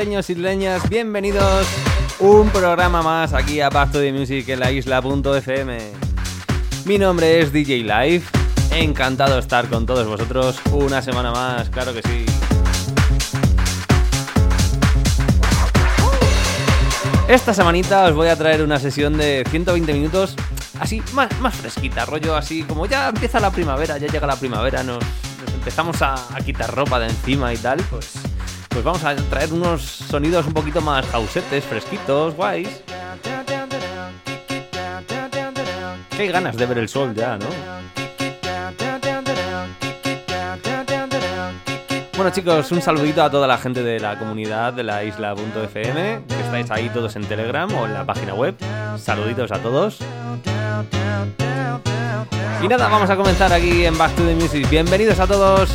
isleños, isleñas. Bienvenidos un programa más aquí a Pacto de Music en la isla.fm. Mi nombre es DJ Live. Encantado de estar con todos vosotros una semana más, claro que sí. Esta semanita os voy a traer una sesión de 120 minutos así más, fresquita, rollo así como ya empieza la primavera, ya llega la primavera, nos, empezamos a, a quitar ropa de encima y tal, pues pues vamos a traer unos sonidos un poquito más hausetes, fresquitos, guays. Qué ganas de ver el sol ya, ¿no? Bueno chicos, un saludito a toda la gente de la comunidad de la isla.fm, que estáis ahí todos en Telegram o en la página web. Saluditos a todos. Y nada, vamos a comenzar aquí en Back to the Music. Bienvenidos a todos.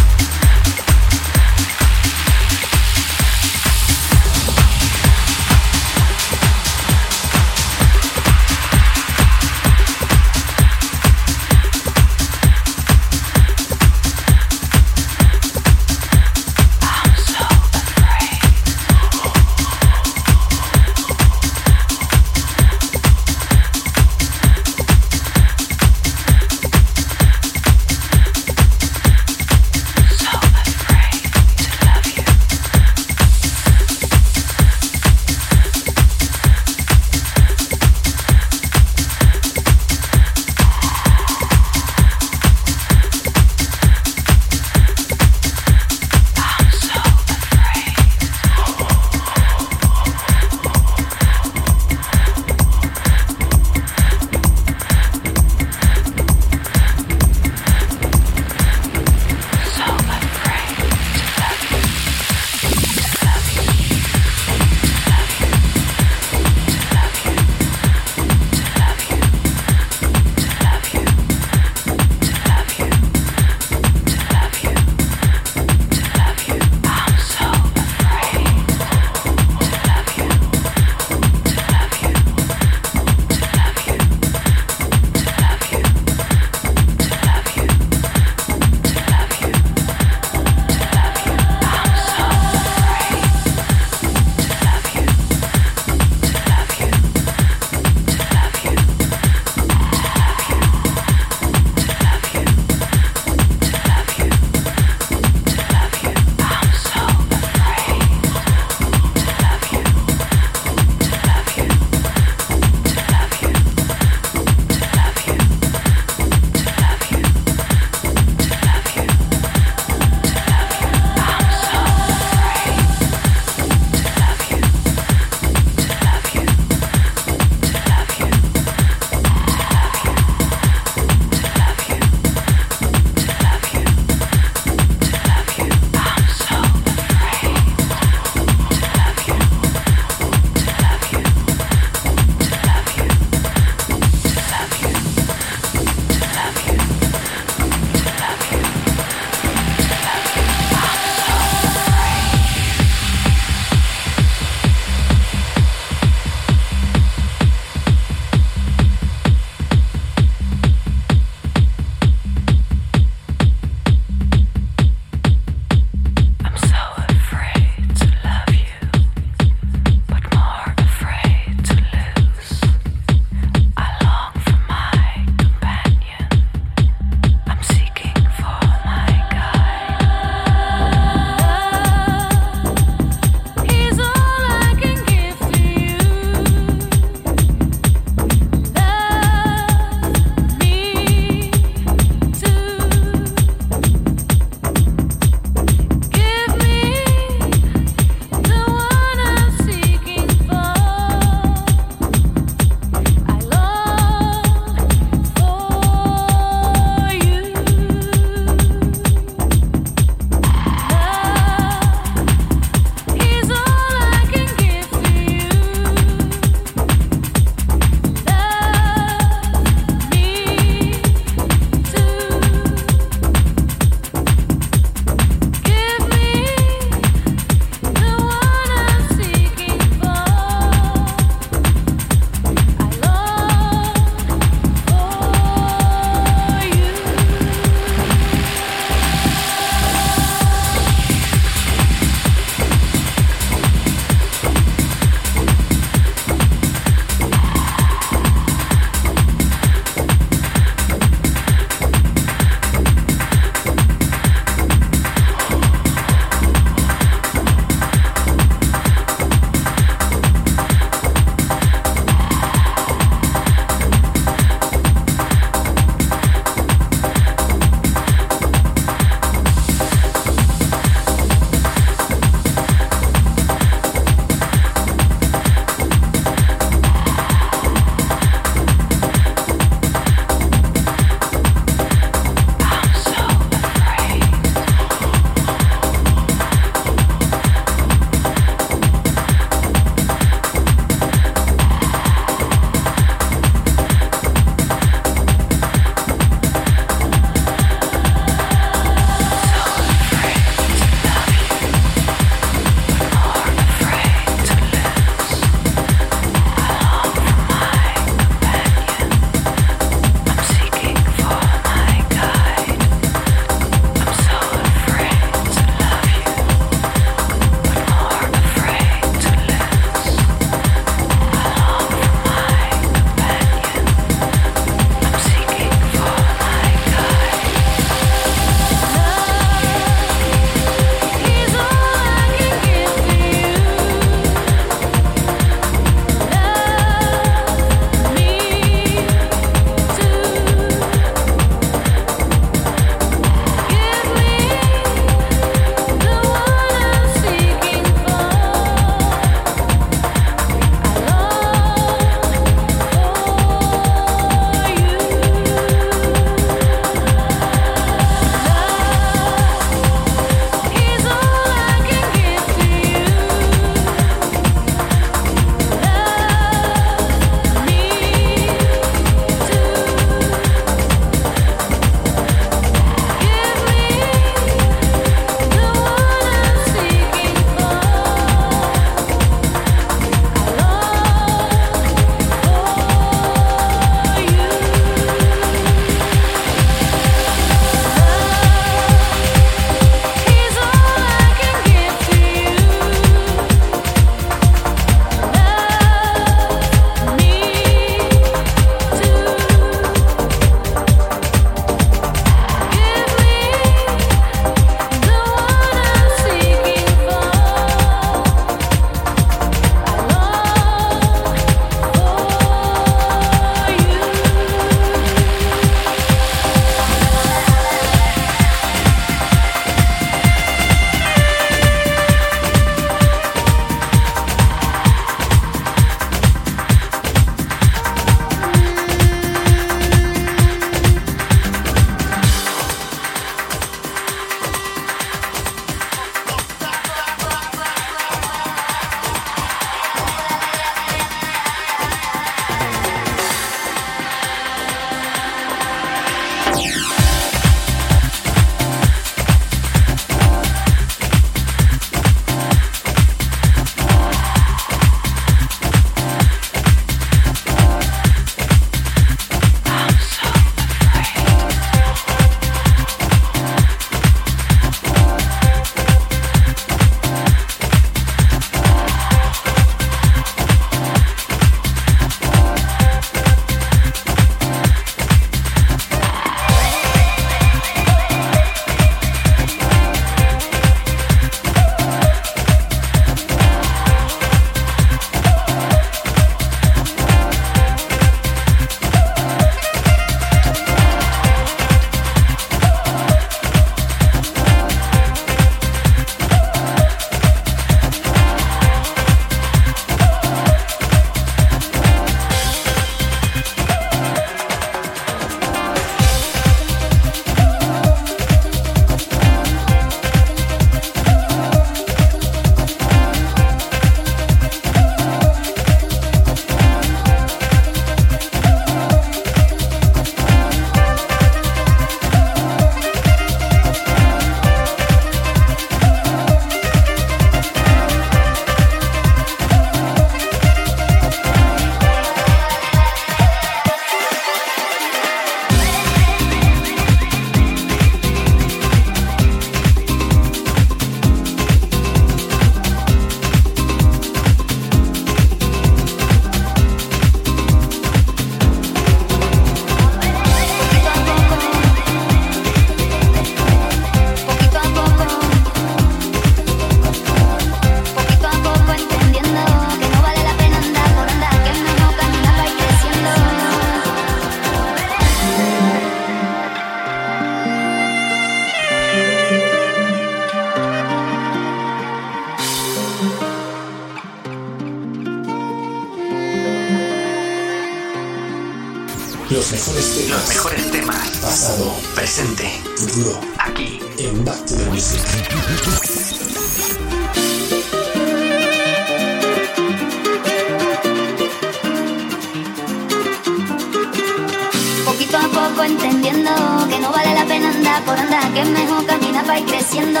Que mejor caminar para ir creciendo.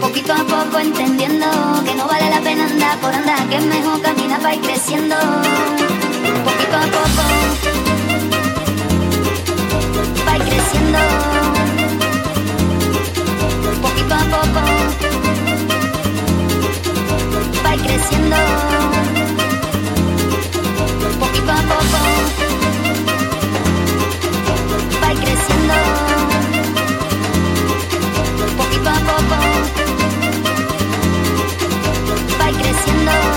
Poquito a poco entendiendo que no vale la pena andar por andar, que mejor caminar para ir creciendo. Poquito a poco ir creciendo. Poquito a poco ir creciendo. Poquito a poco va creciendo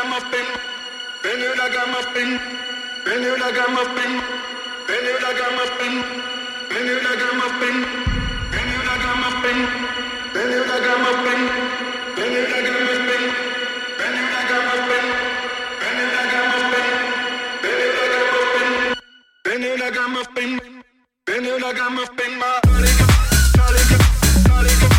gama spin, bend you like I'm a spin, bend you like I'm a spin, bend you like I'm a spin, bend you like I'm a spin, bend you like I'm a spin, bend you like I'm a spin, bend you like I'm spin, bend you like I'm spin, bend you like I'm spin, bend you like I'm spin, bend you like I'm spin, bend you like I'm spin, my body, body, body.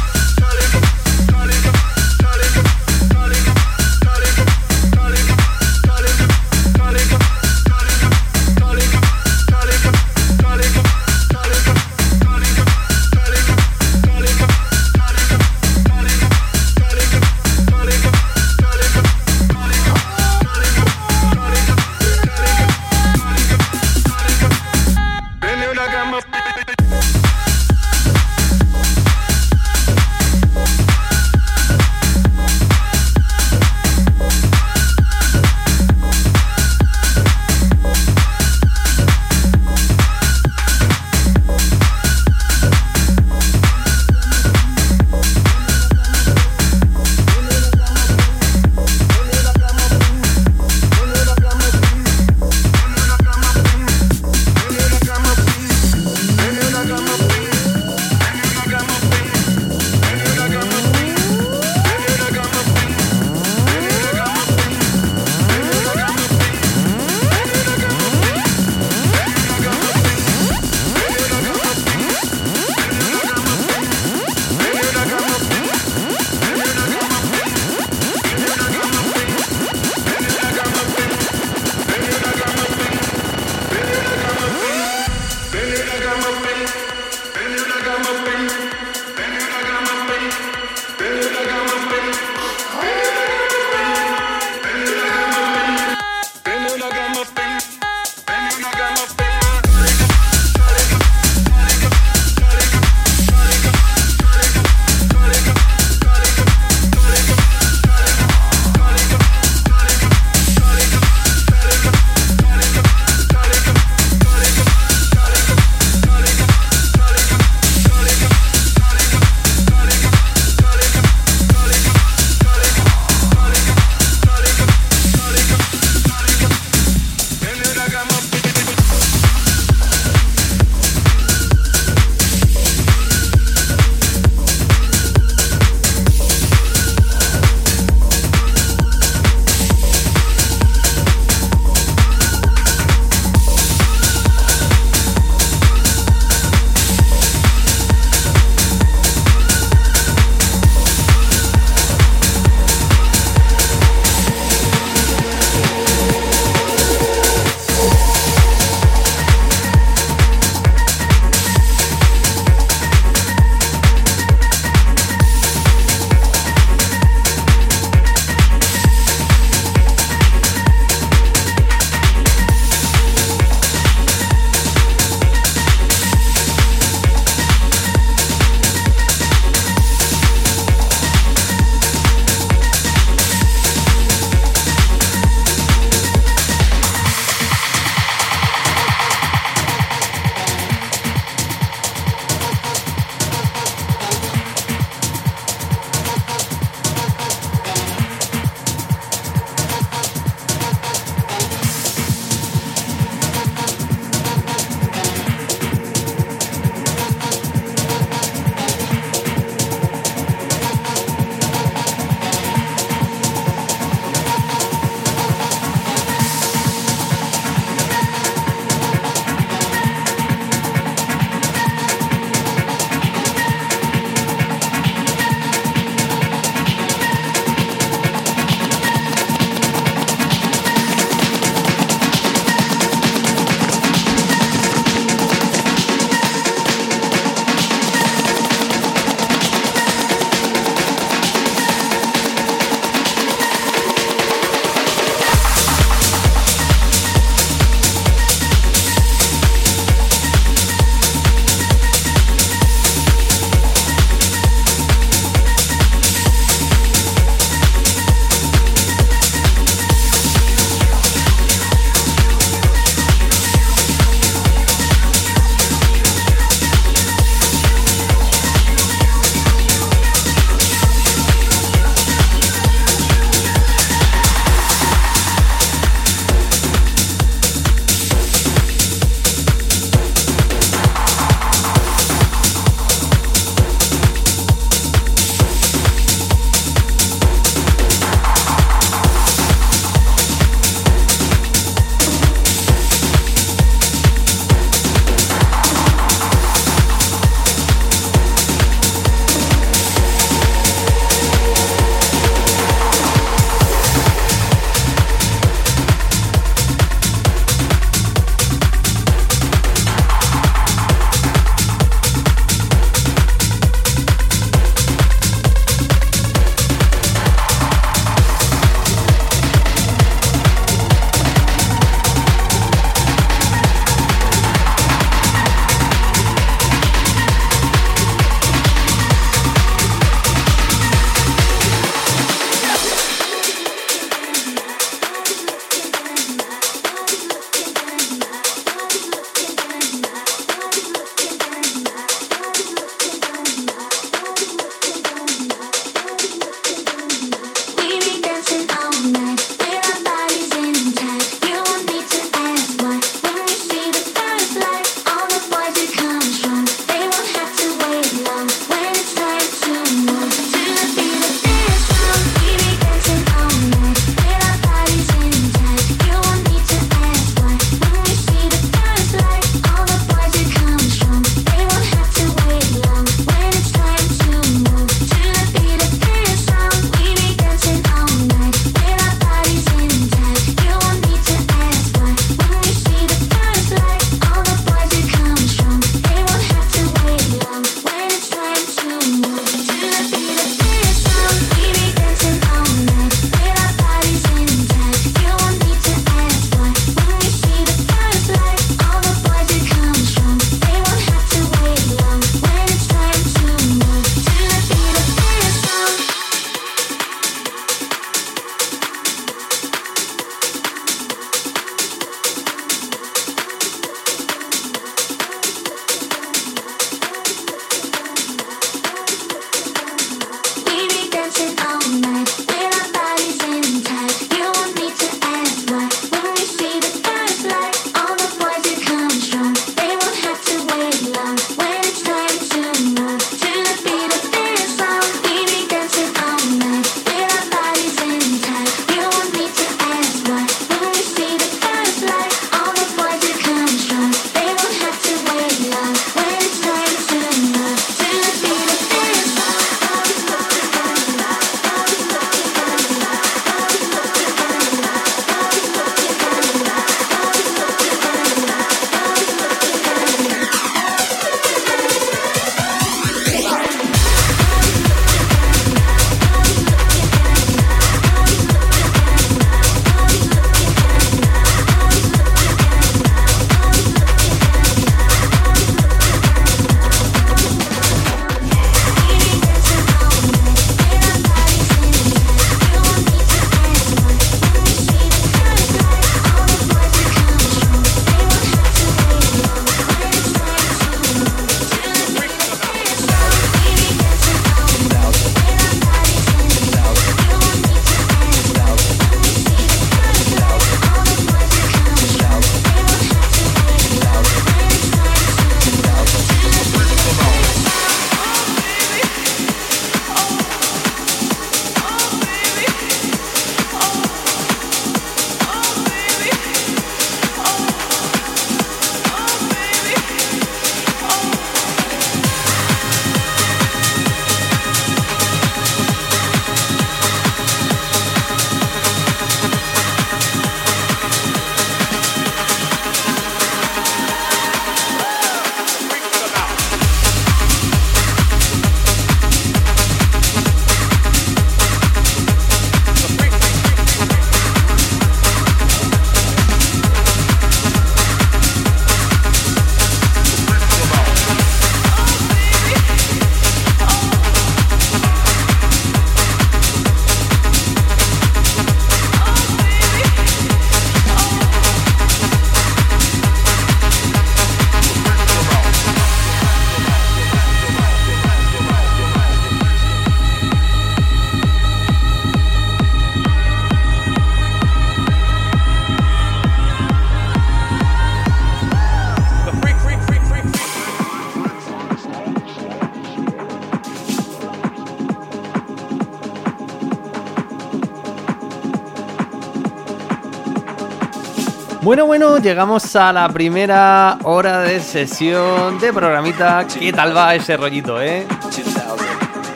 Bueno, bueno, llegamos a la primera hora de sesión de programita. ¿Qué tal va ese rollito, eh?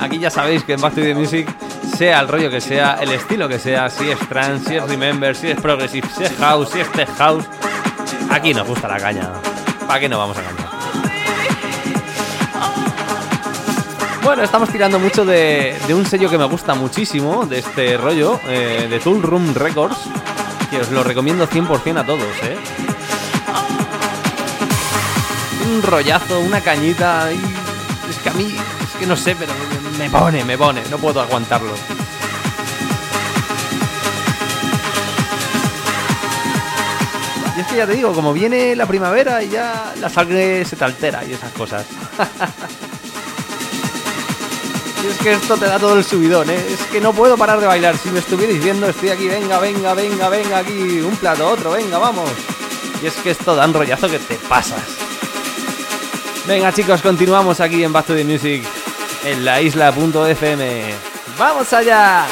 Aquí ya sabéis que en Back Music, sea el rollo que sea, el estilo que sea, si es trance, si es remember, si es progressive, si es house, si es tech house, aquí nos gusta la caña. ¿Para qué nos vamos a engañar? Bueno, estamos tirando mucho de, de un sello que me gusta muchísimo, de este rollo, eh, de Tool Room Records, os lo recomiendo 100% a todos, ¿eh? Un rollazo, una cañita, y es que a mí, es que no sé, pero me pone, me pone, no puedo aguantarlo. Y es que ya te digo, como viene la primavera y ya la sangre se te altera y esas cosas. Y es que esto te da todo el subidón, ¿eh? Es que no puedo parar de bailar. Si me estuvierais viendo, estoy aquí, venga, venga, venga, venga, aquí, un plato, otro, venga, vamos. Y es que esto da un rollazo que te pasas. Venga, chicos, continuamos aquí en Back to Music, en la isla.fm. ¡Vamos allá!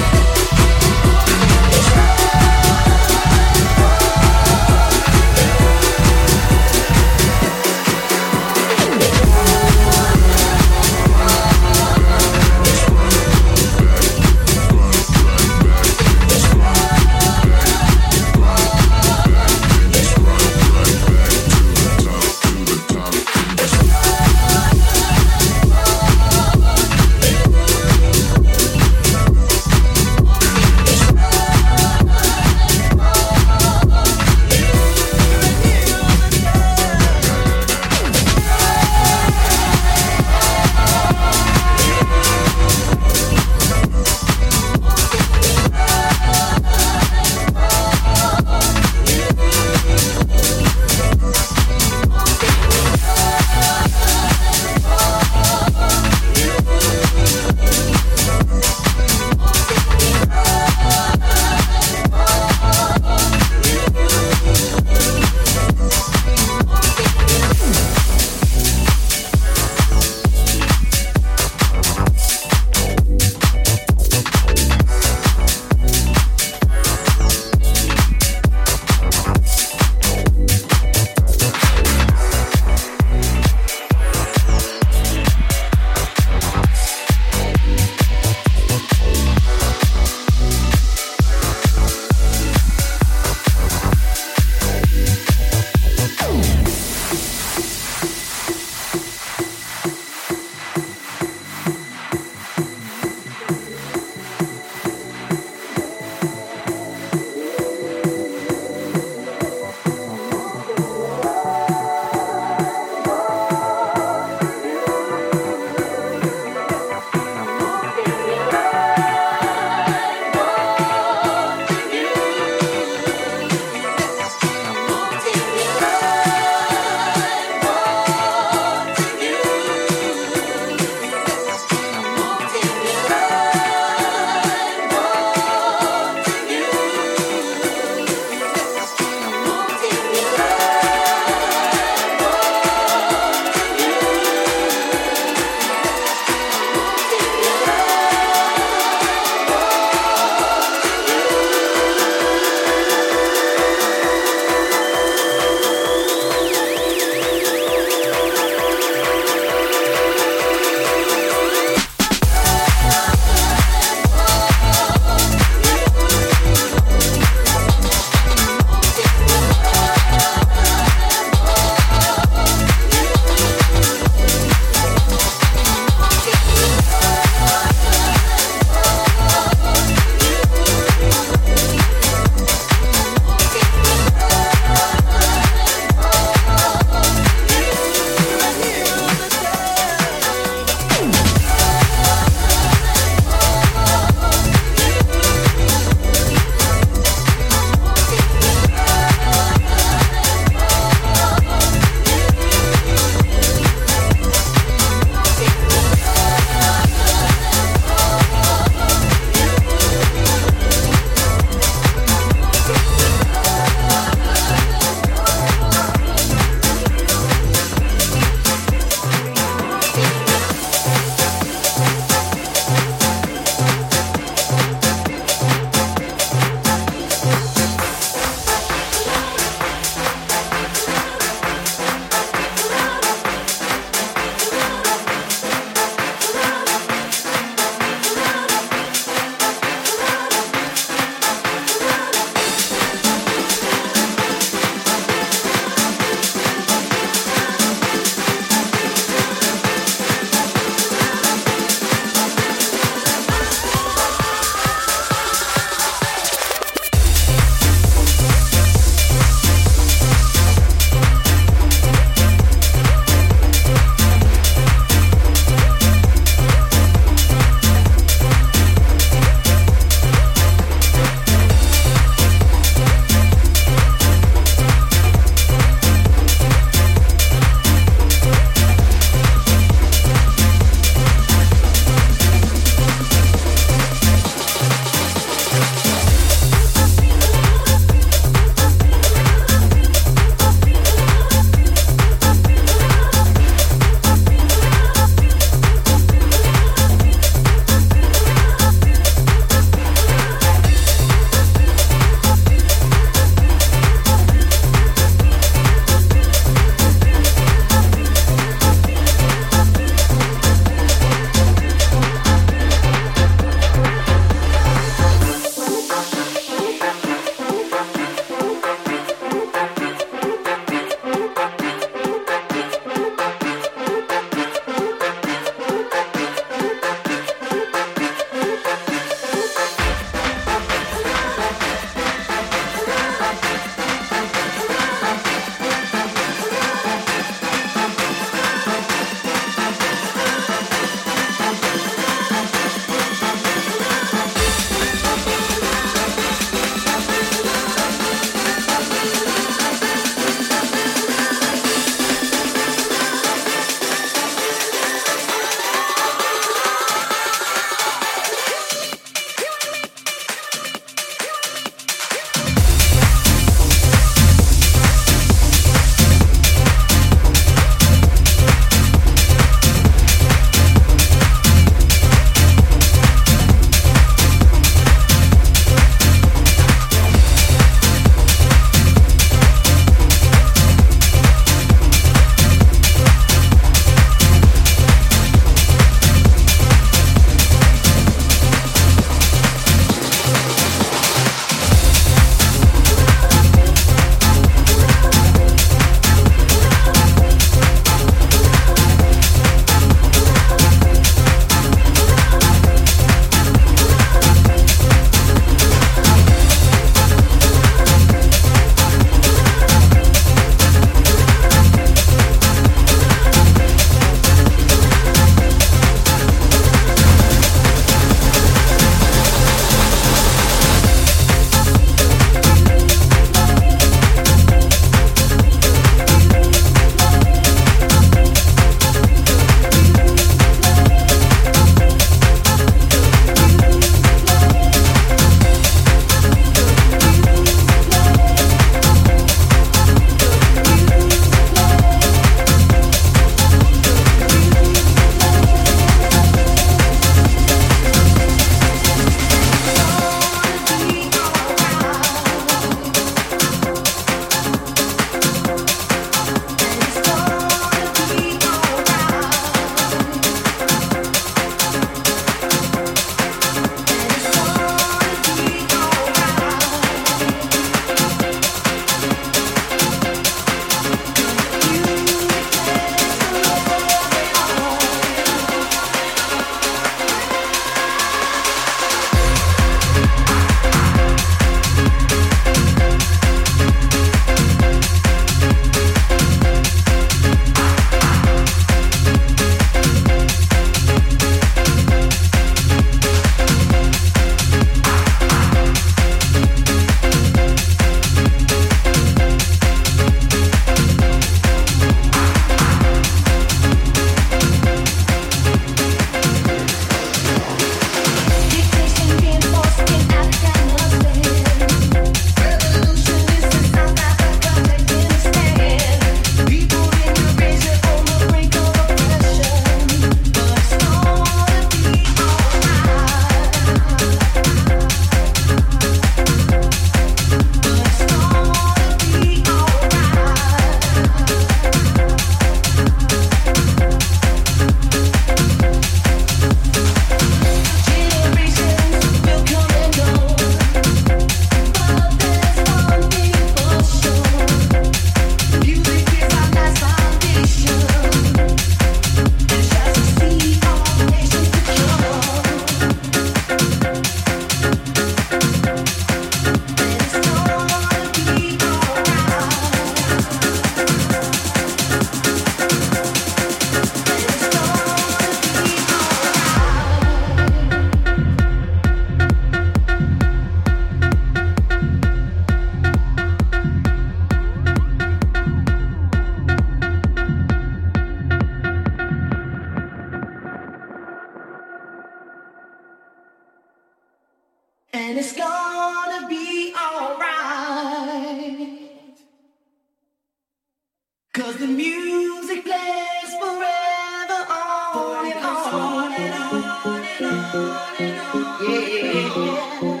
Cause the music plays forever on and on and on and on and on. And on. Yeah, yeah, yeah.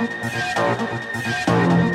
フフフフフ。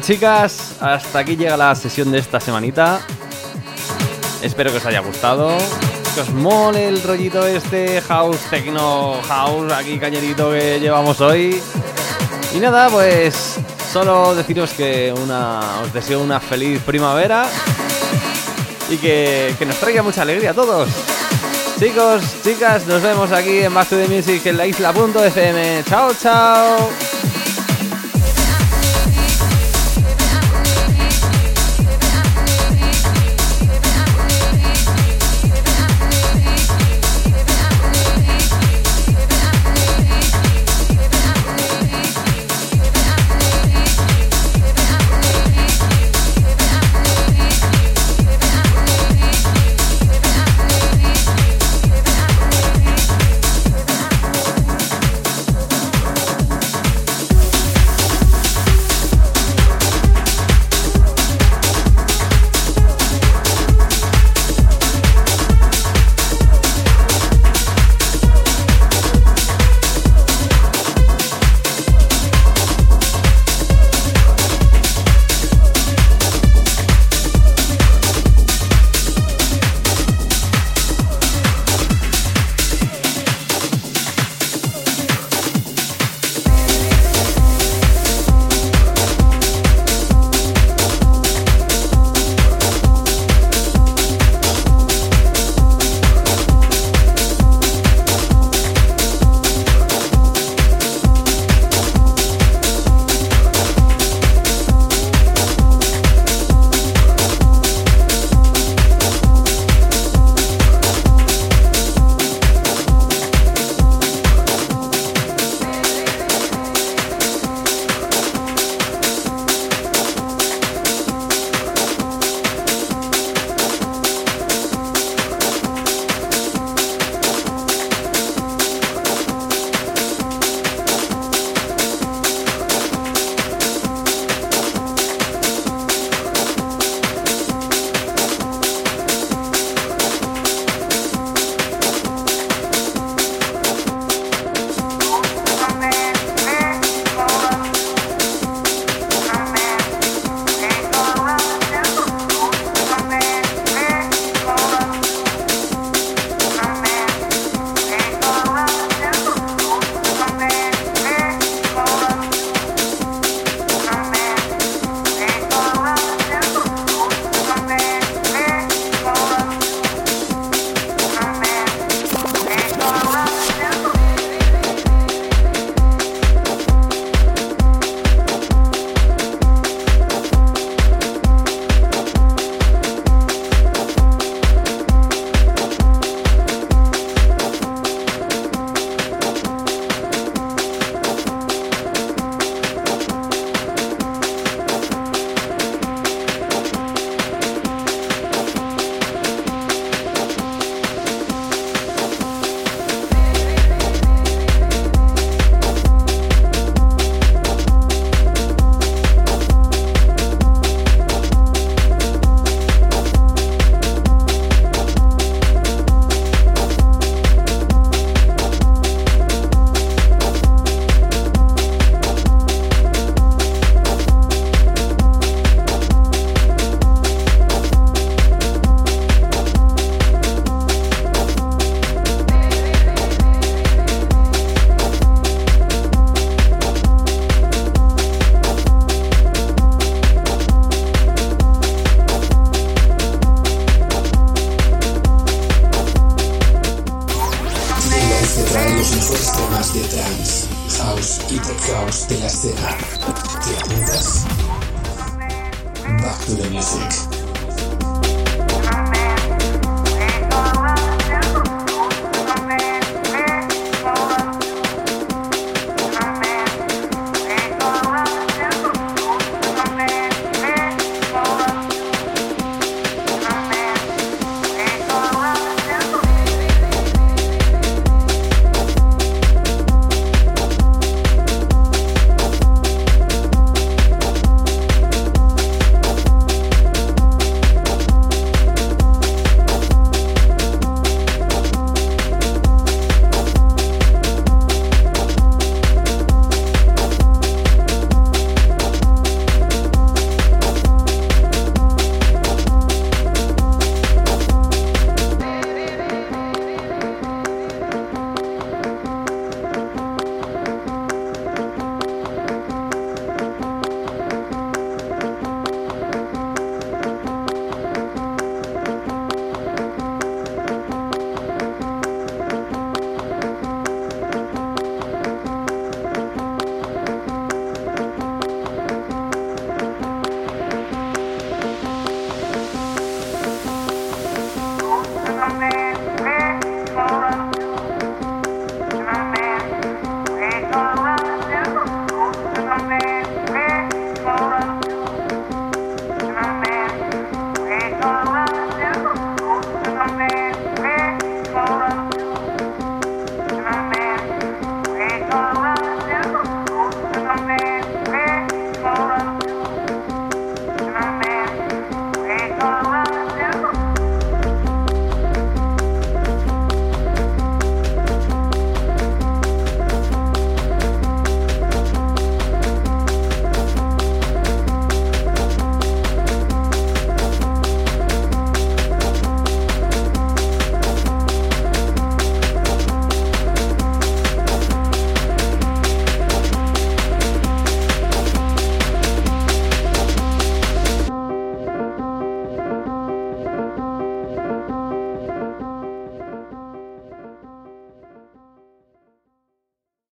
Chicas, hasta aquí llega la sesión de esta semanita. Espero que os haya gustado. Que os mole el rollito este house, techno house, aquí cañerito que llevamos hoy. Y nada, pues solo deciros que una, os deseo una feliz primavera y que, que nos traiga mucha alegría a todos. Chicos, chicas, nos vemos aquí en Back to the Music en la isla.fm. Chao, chao.